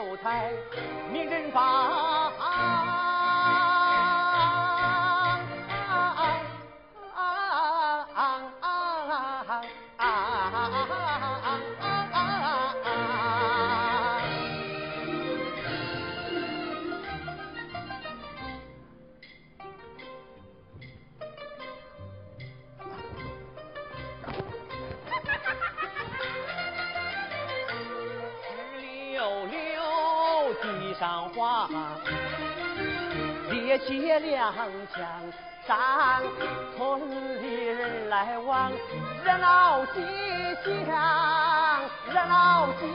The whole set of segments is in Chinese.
秀才，名人坊。铁两枪，山村里人来往，热闹吉祥，热闹吉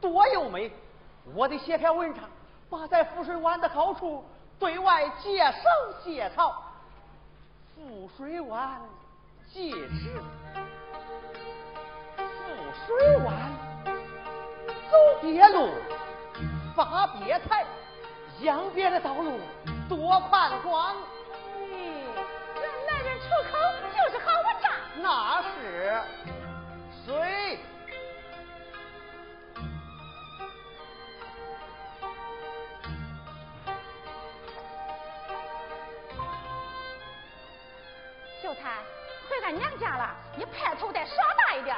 多优美！我得写篇文章，把在富水湾的好处对外介绍介绍。富水湾记事，富水湾走别路，发别财，扬别的道路多宽广。咦，原来人出口就是好文章。那是水。秀才，回俺娘家了，你派头得耍大一点。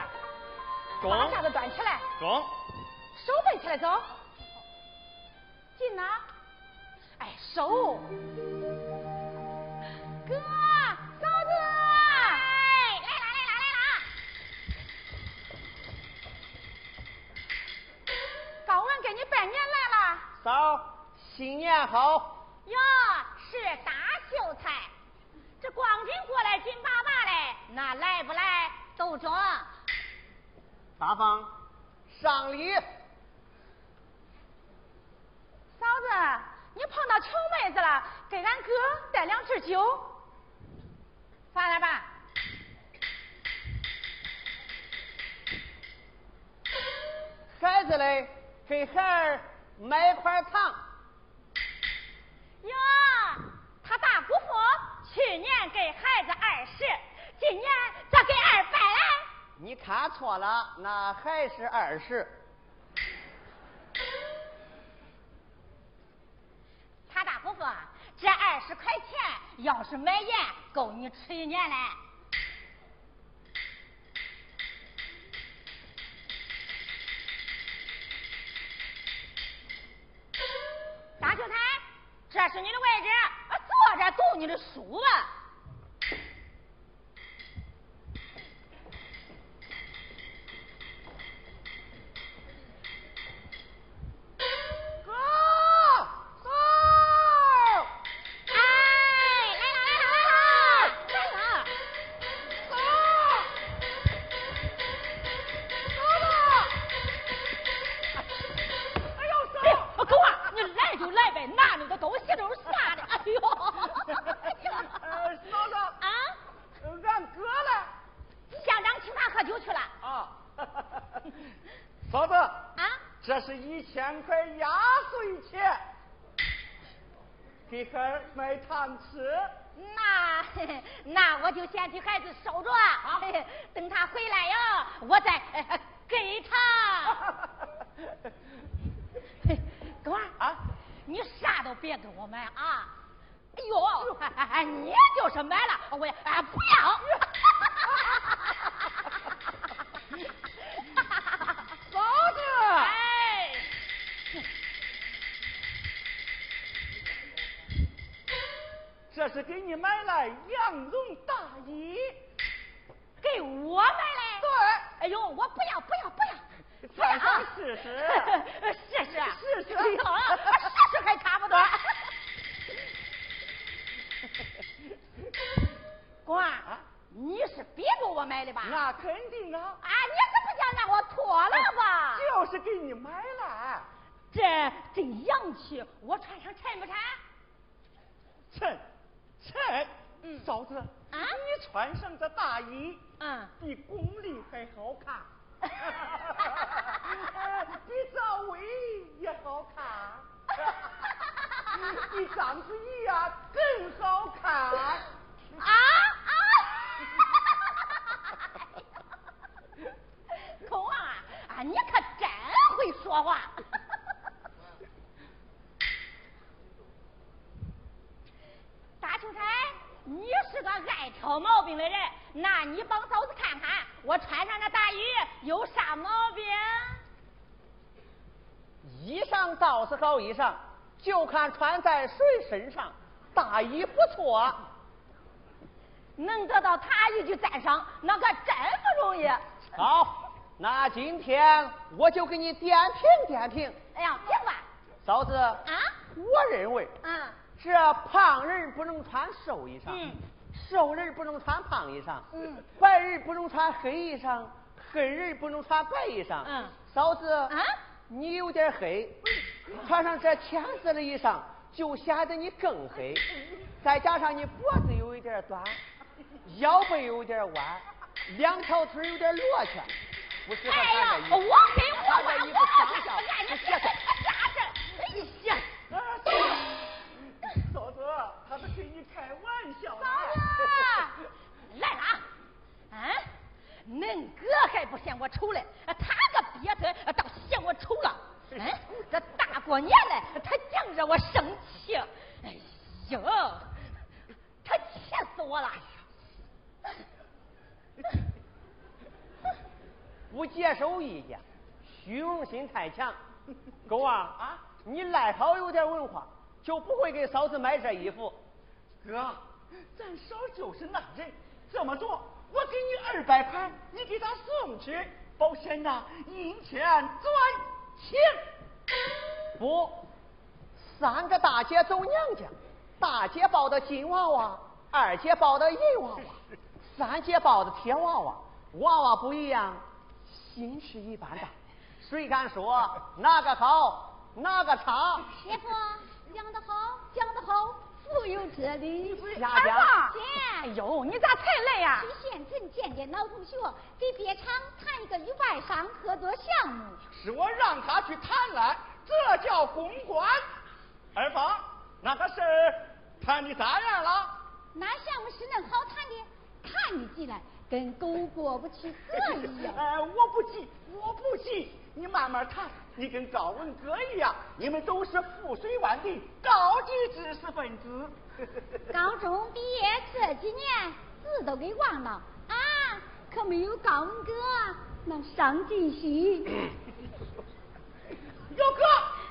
把架子端起来。中。手背起来走。进呐。哎，手。哥，嫂子。哎，来啦来啦来啦。高文给你拜年来了。嫂，新年好。哟，是大秀才。这光景过来紧巴巴的，那来不来都中。大方，上礼。嫂子，你碰到穷妹子了，给俺哥带两瓶酒。放那吧。孩子嘞，给孩儿买块糖。哟，他大姑父。去年给孩子二十，今年咋给二百了？你看错了，那还是二十。他大姑父，这二十块钱要是买盐，够你吃一年嘞。你的书吧，吃。那 那我就先替孩子收着，等他回来呀，我再给他。哥儿啊，你啥都别给我买啊！哎呦，你就是买了，肯定啊！啊，你可不想让我脱了吧？就是给你买了，这真洋气，我穿上衬不衬？衬，衬。嗯，嫂子，啊，你穿上这大衣，嗯，比巩俐还好看。比赵薇也好看，比章子怡呀更好看。啊啊！孔王啊，啊，你可真会说话。大秋才，你是个爱挑毛病的人，那你帮嫂子看看，我穿上这大衣有啥毛病？衣裳倒是好衣裳，就看穿在谁身上。大衣不错，能得到他一句赞赏，那可真不容易。好，那今天我就给你点评点评。哎呀，评吧。嫂子啊，我认为，嗯，这胖人不能穿瘦衣裳，嗯，瘦人不能穿胖衣裳，嗯，白人不能穿黑衣裳，黑人不能穿白衣裳。嗯，嫂子，啊，你有点黑，穿上这浅色的衣裳就显得你更黑，再加上你脖子有一点短，腰背有点弯，两条腿有点罗圈，哎呀。我黑我穿弯这衣服上我相让你不协调。咋着？哎呀！嫂子，他是跟你开玩笑。嫂子，来了啊！嗯，恁哥还不嫌我丑嘞，他个瘪腿倒嫌我丑了。嗯，这大过年的，他净惹我生气。哎呦，他气死我了！不接受意见，虚荣心太强。狗啊啊，你赖好有点文化，就不会给嫂子买这衣服。哥，咱嫂就是那人，这么着，我给你二百块，你给他送去，保险呐，银钱转钱。不，三个大姐走娘家，大姐抱的金娃娃，二姐抱的银娃娃，三姐抱的铁娃娃，娃娃不一样，心是一般大。谁敢说哪个好哪个差？师傅讲得好，讲得好，富有哲理。家家二姐，哎呦，你咋才来呀？去县城见见老同学，给别厂谈一个与外商合作项目。是我让他去谈来，这叫公关。二芳，那个事儿谈的咋样了？那项目是恁好谈的，起来跟狗过不去河一样。哎，我不急，我不急，你慢慢谈。你跟高文哥一样，你们都是富水湾的高级知识分子。高中毕业这几年字都给忘了啊，可没有高文哥那上进心。有哥，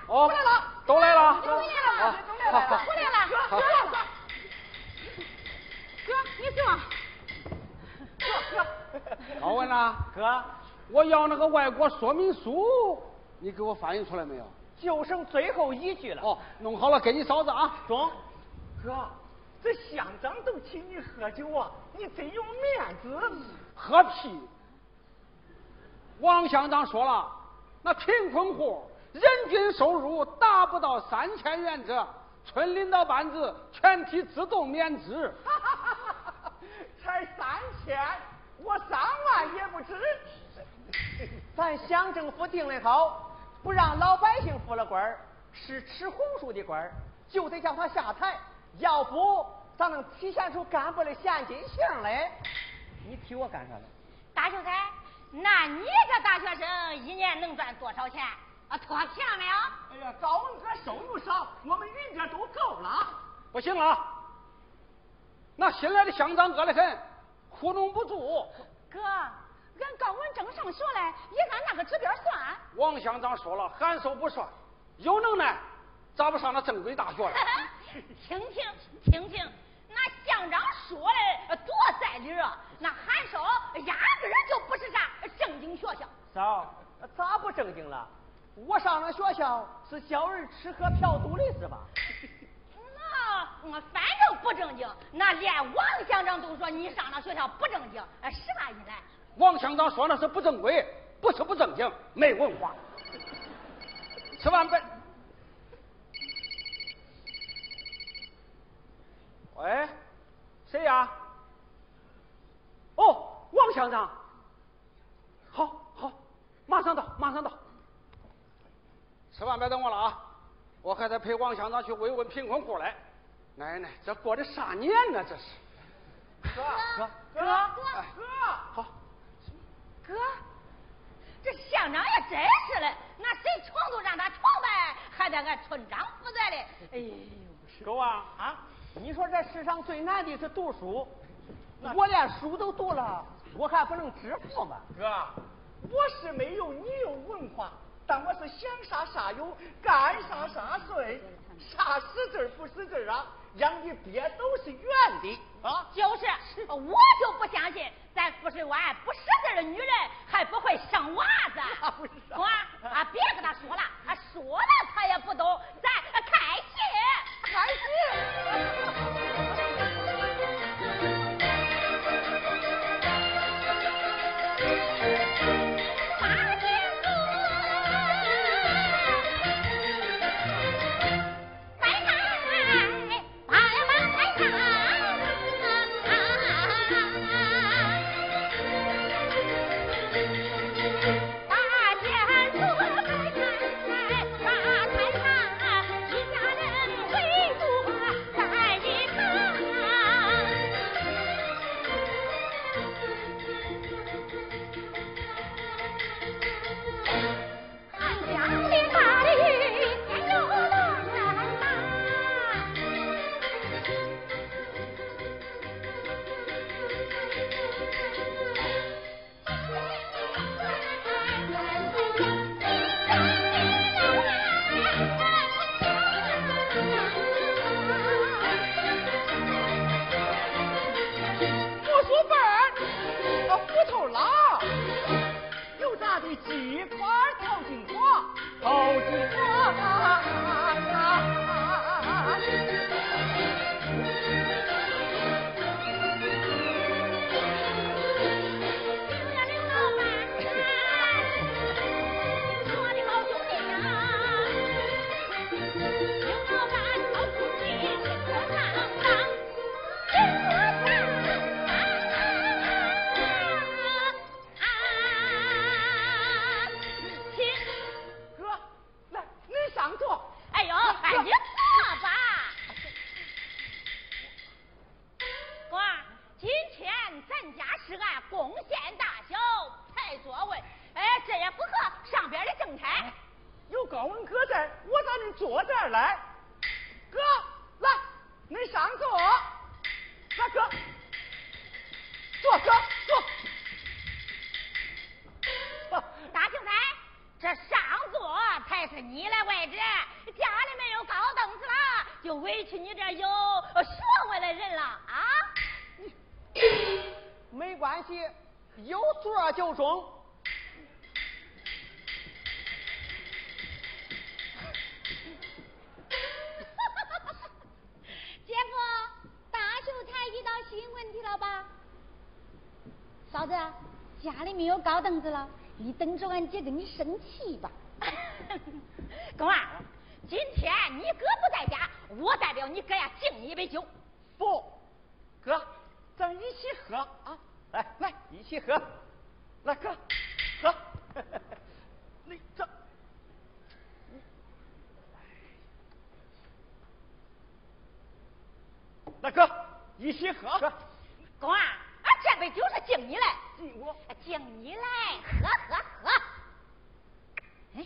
哦回来了，都来了回来了，啊都来了，回来了，哥，你坐。高文呐，哥，我要那个外国说明书，你给我翻译出来没有？就剩最后一句了。哦，弄好了给你嫂子啊。中，哥，这乡长都请你喝酒啊，你真有面子。喝屁！王乡长说了，那贫困户人均收入达不到三千元者，村领导班子全体自动免职。才三千，我三万也不值。咱乡政府定的好，不让老百姓服了官儿，是吃红薯的官儿，就得叫他下台，要不咱能体现出干部的先进性来？你提我干啥呢？大秀才，那你这大学生一年能赚多少钱？啊，脱皮了没有？哎呀，高文哥收入少，我们云家都够了。不行了，那新来的乡长饿得很，糊弄不住。哥，俺高文正上学嘞，也按那个指标算。王乡长说了，函授不算，有能耐咋不上那正规大学了？听听听听，那乡长说的多在理啊！那函授压根儿就不是啥正经学校。嫂，咋不正经了？我上那学校是教人吃喝嫖赌的是吧？我反正不正经，那连王乡长都说你上那学校不正经，呃是啥意思？王乡长说那是不正规，不是不正经，没文化。吃完饭。喂，谁呀？哦，王乡长。好，好，马上到，马上到。吃饭别等我了啊！我还得陪王乡长去慰问贫困户嘞。奶奶，这过的啥年呢？这是。哥哥哥哥，好。哥，这乡长也真是的，那谁闯就让他闯呗，还得俺村长负责嘞。哎呦，狗啊啊！你说这世上最难的是读书，我连书都读了，我还不能致富吗？哥，我是没有你有文化，但我是想啥啥有，干啥啥顺，啥使劲不使劲啊，让你爹都是圆的啊！就是，我就不相信咱富水湾不识字的女人还不会生娃子。不是公啊啊，别跟他说了，他说了他也不懂，咱开心开心。高凳子了，你等着俺姐跟你生气吧。公儿，今天你哥不在家，我代表你哥呀敬你一杯酒。不，哥，咱一起喝啊！来来，一起喝。来，哥，喝。你这，一起喝。公啊，杯酒是敬你来，敬我，敬你来，喝喝喝。哎，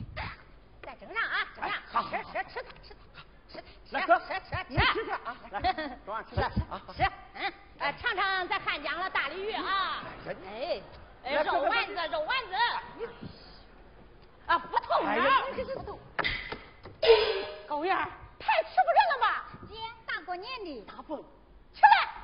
再整上啊，整上，吃吃吃它，吃它，吃它，吃吃吃吃吃啊！来，中吃啊，吃，嗯，呃，尝尝咱汉江的大鲤鱼啊，哎，哎，肉丸子，肉丸子，啊，不痛啊，狗样，太吃不人了吧？姐，大过年的，大风，起来。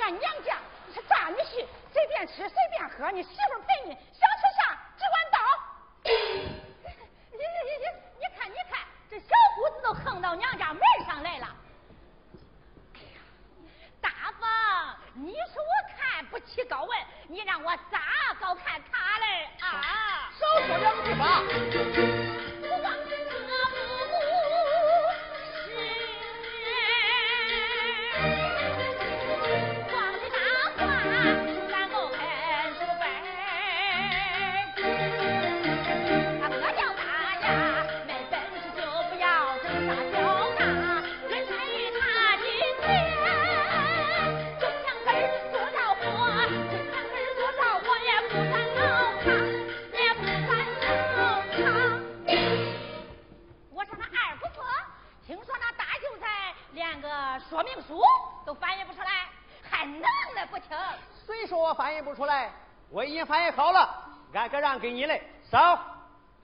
俺娘家，是大女婿，随便吃随便喝，你媳妇陪你，想吃啥只管倒。你你你你，你看你看，这小姑子都横到娘家门上来了。哎呀，大凤，你说我看不起高文，你让我咋高看他嘞？啊，少说两句吧。让给你嘞，扫，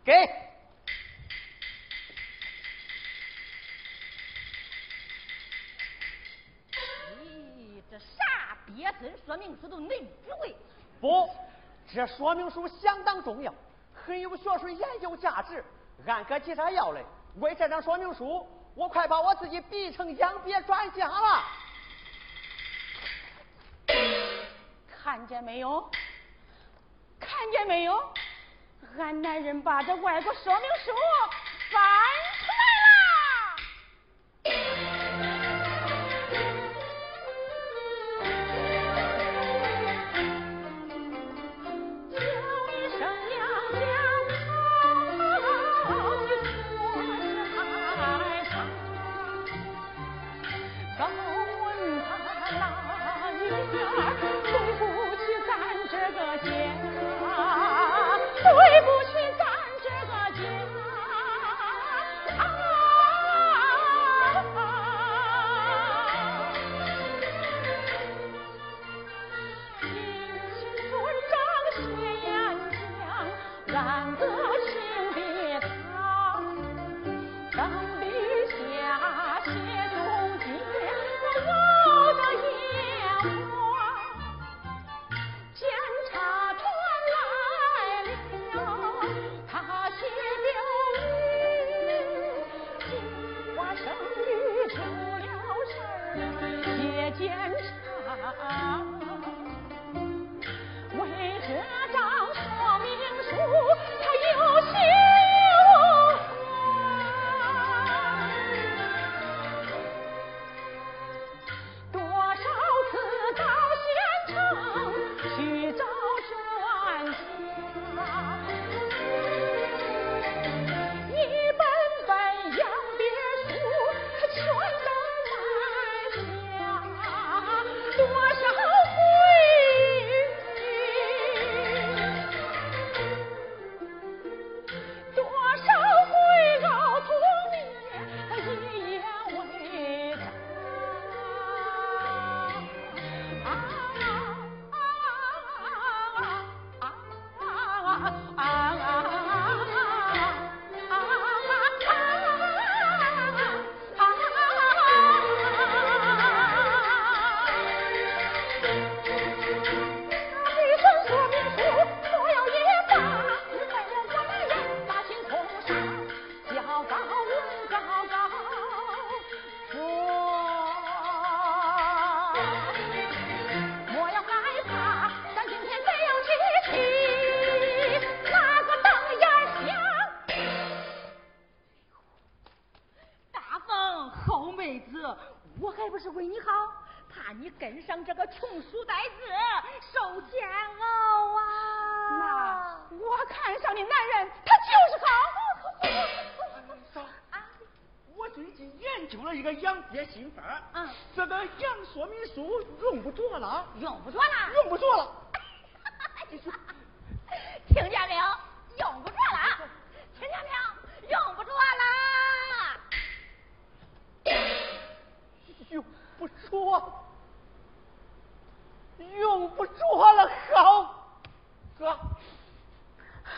给。咦，这啥毕业生说明书都恁只会？不，这说明书相当重要，很有学术研究价值。俺哥急啥要嘞？为这张说明书。我快把我自己逼成养鳖专家了，看见没有？见没有？俺男人把这外国说明书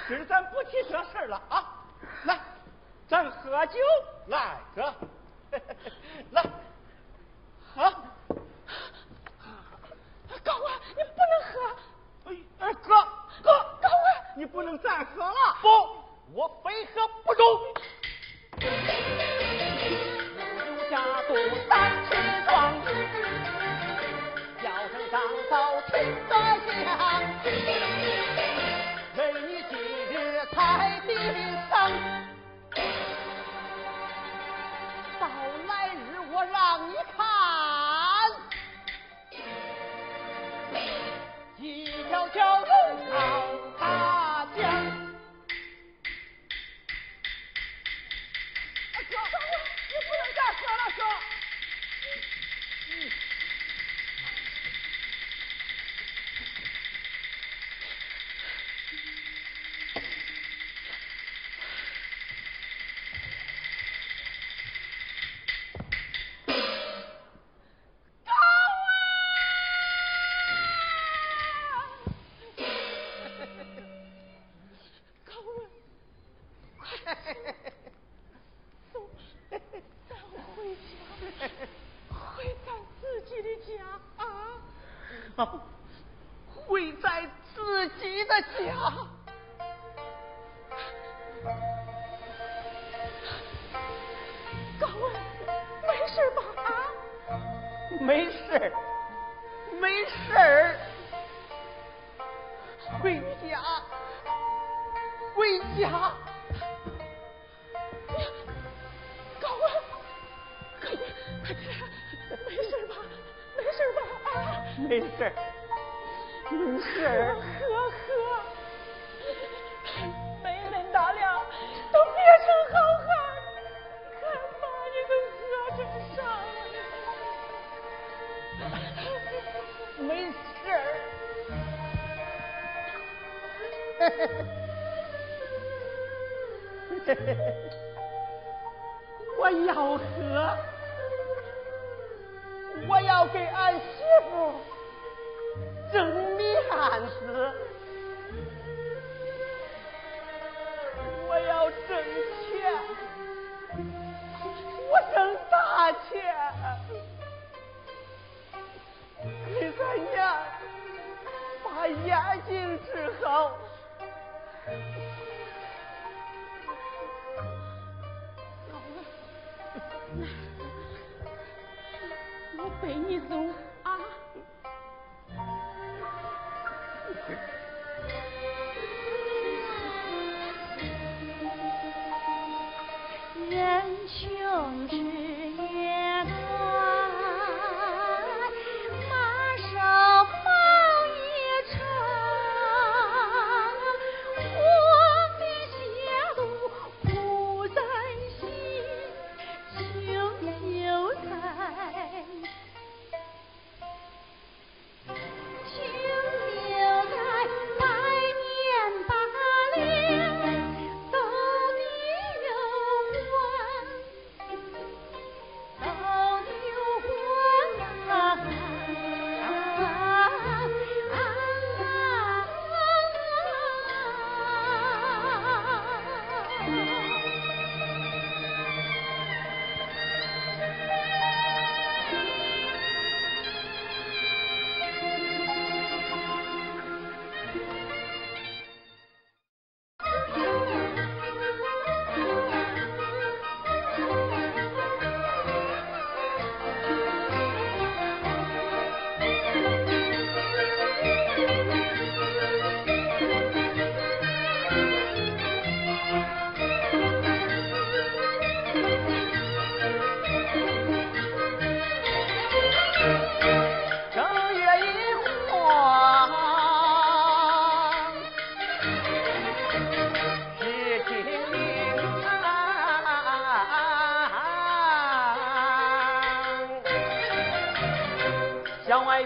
今儿咱不提这事儿了啊，来，咱喝酒，来哥，来，喝，高文，你不能喝，哎哎，哥哥，高文，你不能再喝了，不，我非喝不中。酒家独三尺庄，叫声张嫂听得响。让你看娘，高文，没事吧？啊，没事，没事。回家，回家。高文，快点，没事吧？没事吧？啊，没事，没事。嘿嘿嘿我要喝。人穷志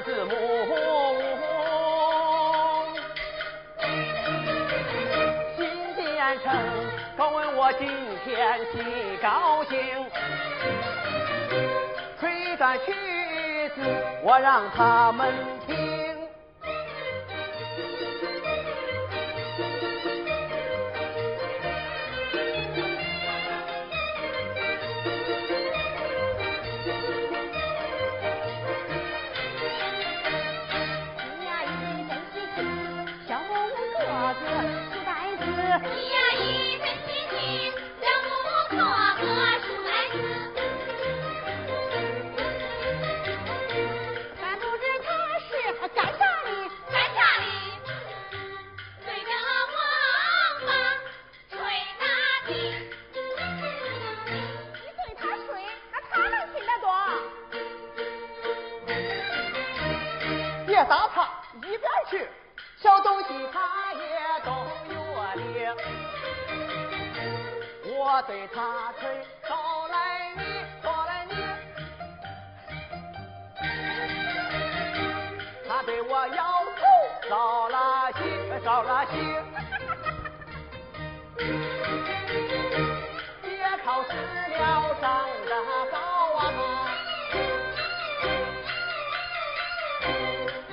子母。新建成，可问我今天喜高兴。吹段曲子，我让他们听。他对我摇头，招了气，招了气。别靠石料长得高啊，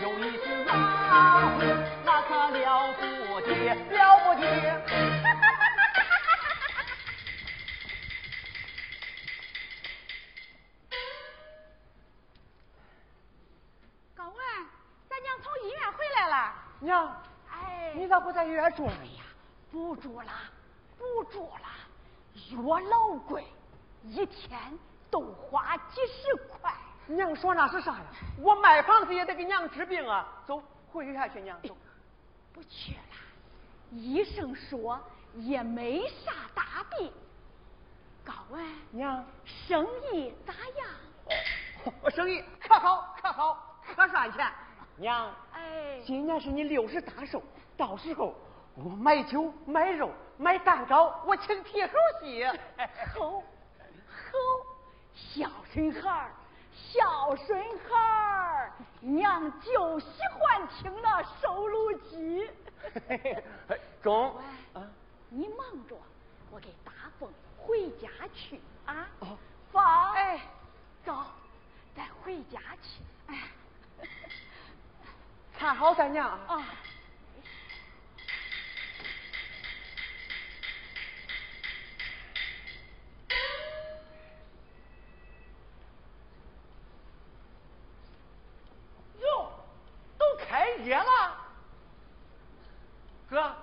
有一只老虎，那可了不得，了不得。娘，哎，你咋不在医院住了呀？不住了，不住了，药老贵，一天都花几十块。娘说那是啥呀？我卖房子也得给娘治病啊！走，回院去，娘走。不去了，医生说也没啥大病。高文，娘，生意咋样？我生意可好，可好，可赚钱。娘，哎，今年是你六十大寿，到时候我买酒、买肉、买蛋糕，我请铁猴戏。好，好，孝顺孩儿，孝顺孩儿，娘就喜欢听那收录机。中，啊你忙着，我给大凤回家去啊。哦，凤，哎，走，咱回家去。哎。看好咱娘啊！哟，都开业了，哥，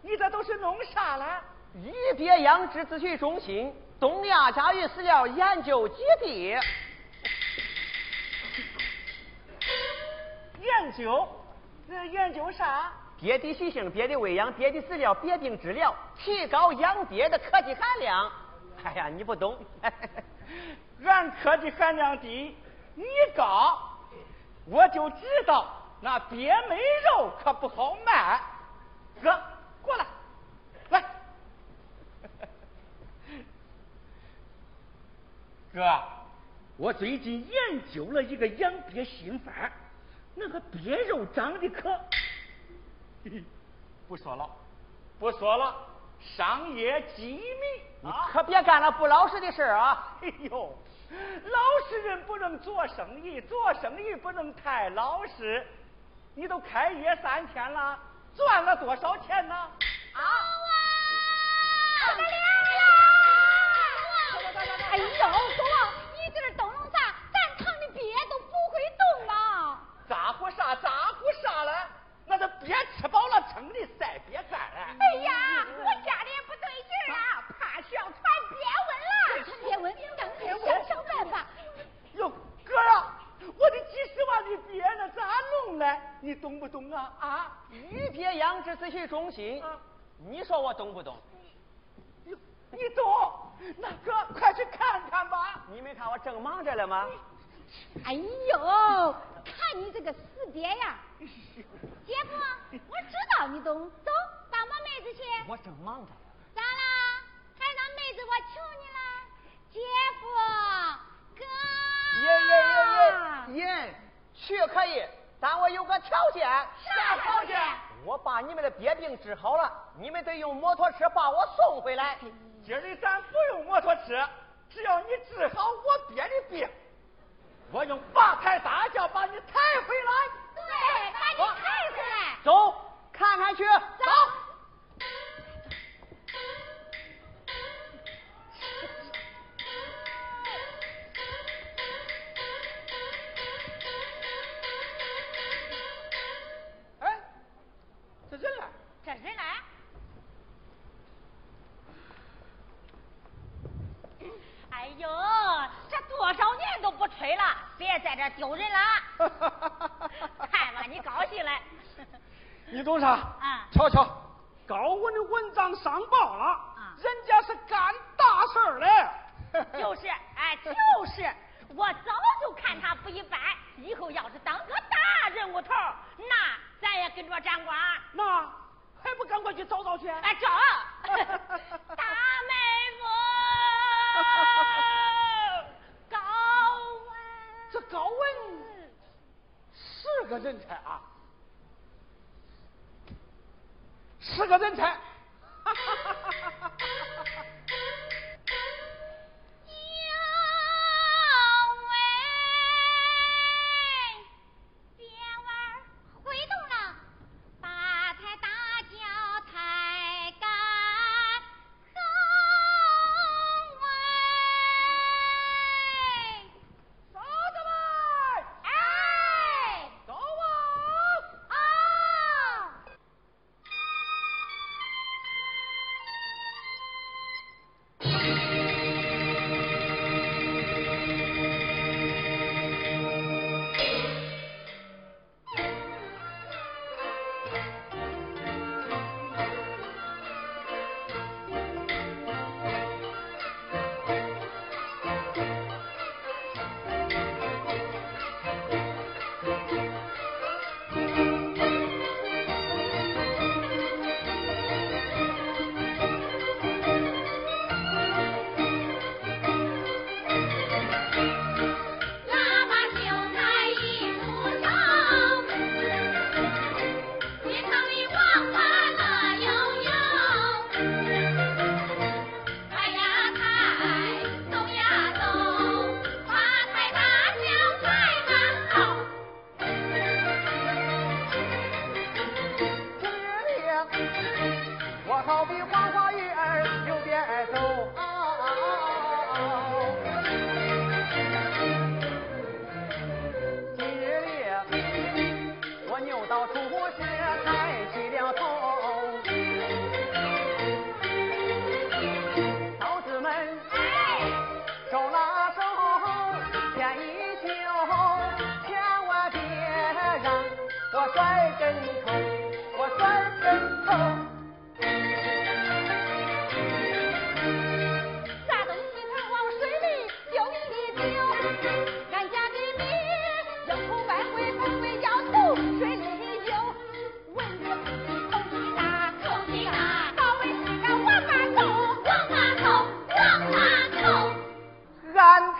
你这都是弄啥了？一别养殖咨询中心，东亚家鱼饲料研究基地，研究。研究啥？鳖的习性、鳖的喂养、鳖的饲料、鳖病治疗，提高养鳖的科技含量。哎呀，你不懂，俺科技含量低，你高，我就知道那鳖没肉可不好卖。哥，过来，来，哥，我最近研究了一个养鳖新法儿。那个鳖肉长得可，不说了，不说了，商业机密。你可别干了不老实的事啊！哎呦，老实人不能做生意，做生意不能太老实。你都开业三天了，赚了多少钱呢？啊！哎呦，狗啊，你这动弄啥？咱厂的鳖都不会动啊！咋呼啥咋呼啥了？那这鳖吃饱了撑的晒鳖干了。哎呀，我家里也不对劲啊，怕需要传鳖瘟了。传鳖瘟，赶快想想办法。哟，哥呀，我的几十万的鳖呢，咋弄嘞？你懂不懂啊？啊？鱼鳖养殖咨询中心，你说我懂不懂？你你懂？那哥，快去看看吧。你没看我正忙着了吗？哎呦，看你这个死爹呀！姐夫，我知道你懂，走，帮帮妹子去。我正忙着。咋啦？还让妹子我求你了？姐夫，哥。爷爷爷爷爷，去可以，但我有个条件。啥条件？我把你们的憋病治好了，你们得用摩托车把我送回来。今儿里咱不用摩托车，只要你治好我憋的病，我用八抬大轿把你抬回来。对，把你抬回来。走，看看去。走。呦，这多少年都不吹了，别在这丢人了。看吧，你高兴了。你懂啥？啊瞧瞧，高文的文章上报了，啊人家是干大事儿嘞。就是，哎，就是，我早就看他不一般。以后要是当个大人物头，那咱也跟着沾光。那还不赶快去找找去？哎，找大妹夫，高文，这高文是个人才啊，是个人才。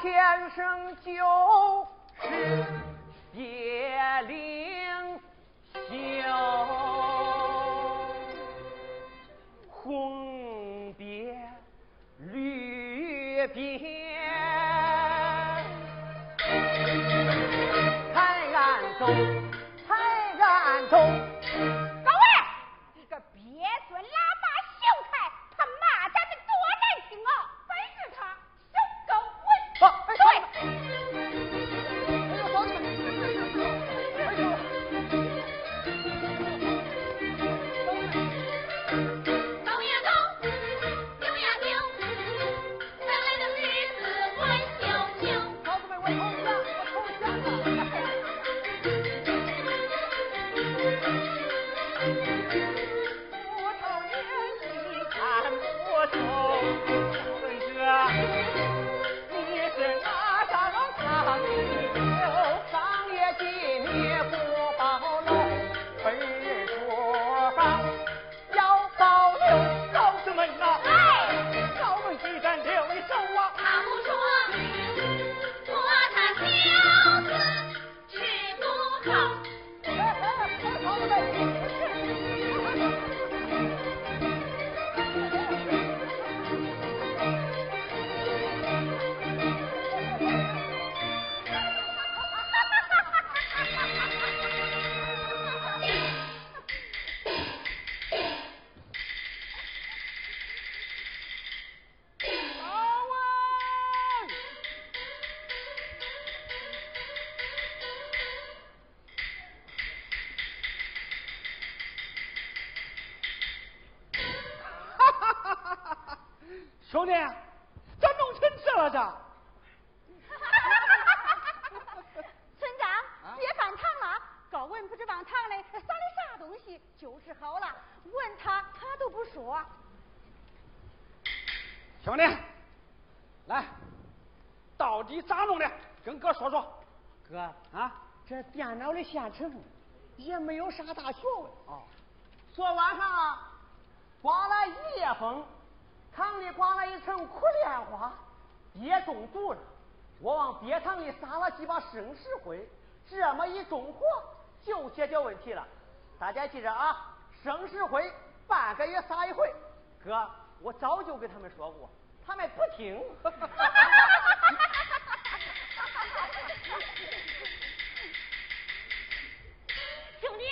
天生就是叶灵秀，红边绿边，抬俺走，这电脑的现成，也没有啥大学问啊。昨晚上啊，刮了一夜风，堂里刮了一层苦莲花，也中毒了。我往鳖塘里撒了几把生石灰，这么一中火，就解决问题了。大家记着啊，生石灰半个月撒一回。哥，我早就跟他们说过，他们不听。兄弟，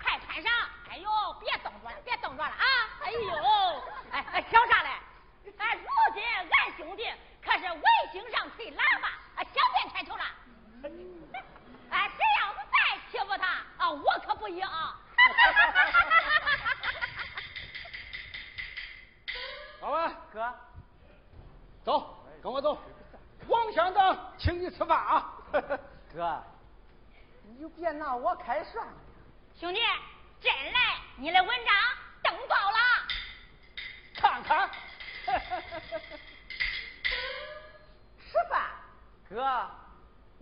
快穿上！哎呦，别动作了，别动作了啊！哎呦，哎哎，挑啥嘞？哎，如今俺兄弟可是卫星上吹喇叭，啊，想变开头了。哎，谁要是再欺负他，啊，我可不依 啊！老板，哥，走，跟我走。王乡长请你吃饭啊！哥，你就别拿我开涮了。兄弟，真来，你的文章登报了。看看，吃饭，哥，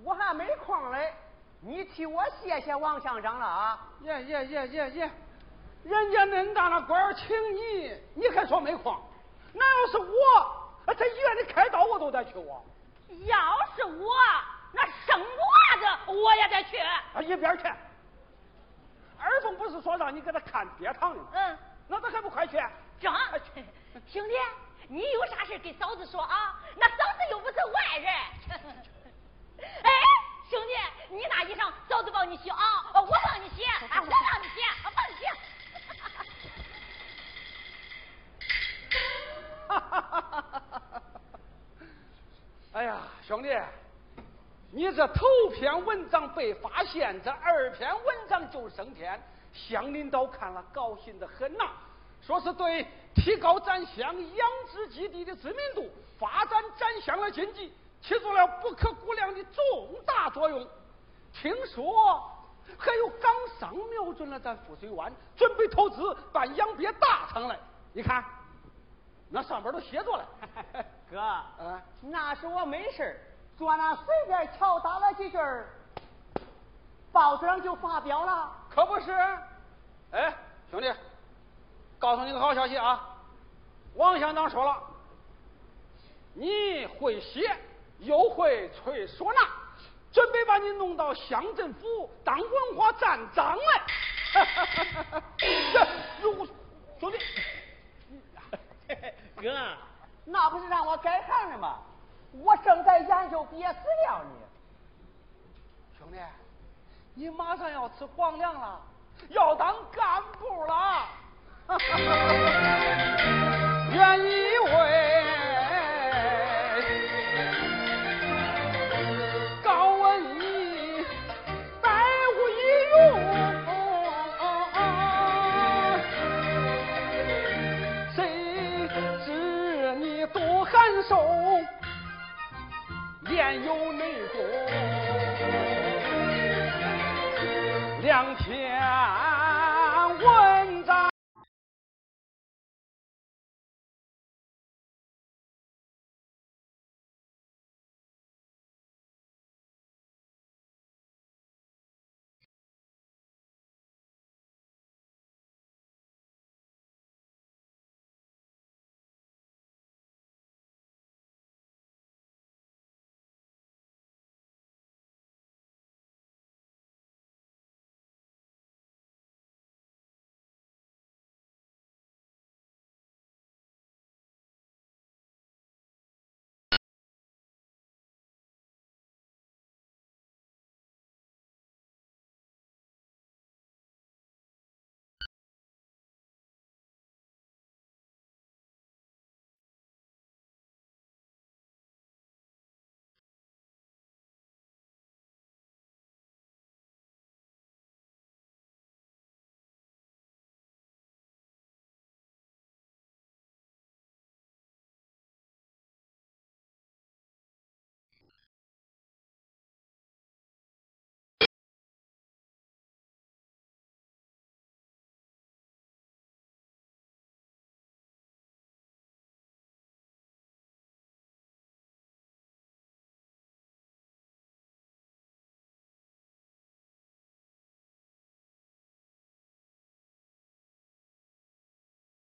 我还没空嘞，你替我谢谢王乡长了啊！耶耶耶耶耶，人家恁大那官儿请你，你还说没空？那要是我，在医院里开刀我都得去啊！要是我，那生娃子我也得去。啊，一边去！二凤不是说让你给他看鳖塘的吗？嗯，那他还不快去？正，兄弟，你有啥事给嫂子说啊？那嫂子又不是外人。哎，兄弟，你那衣裳嫂子帮你洗啊，我帮你洗，啊，我帮你洗，我帮你洗。哈哈哈哈哈！哎呀，兄弟，你这头篇文章被发现，这二篇文章就升天，乡领导看了高兴的很呐，说是对提高咱乡养殖基地的知名度、发展咱乡的经济起到了不可估量的重大作用。听说还有港商瞄准了咱富水湾，准备投资办养鳖大厂来，你看。那上边都写着了，哥，嗯，那是我没事坐那随便敲打了几句报纸上就发表了，可不是？哎，兄弟，告诉你个好消息啊！王乡长说了，你会写又会吹唢呐，准备把你弄到乡政府当文化站长来。这，如果兄弟。哥，那不是让我改行了吗？我正在研究毕业资料呢。兄弟，你马上要吃皇粮了，要当干部了。原以为高文你百无一用，谁知你多寒手，焉有内功？两天。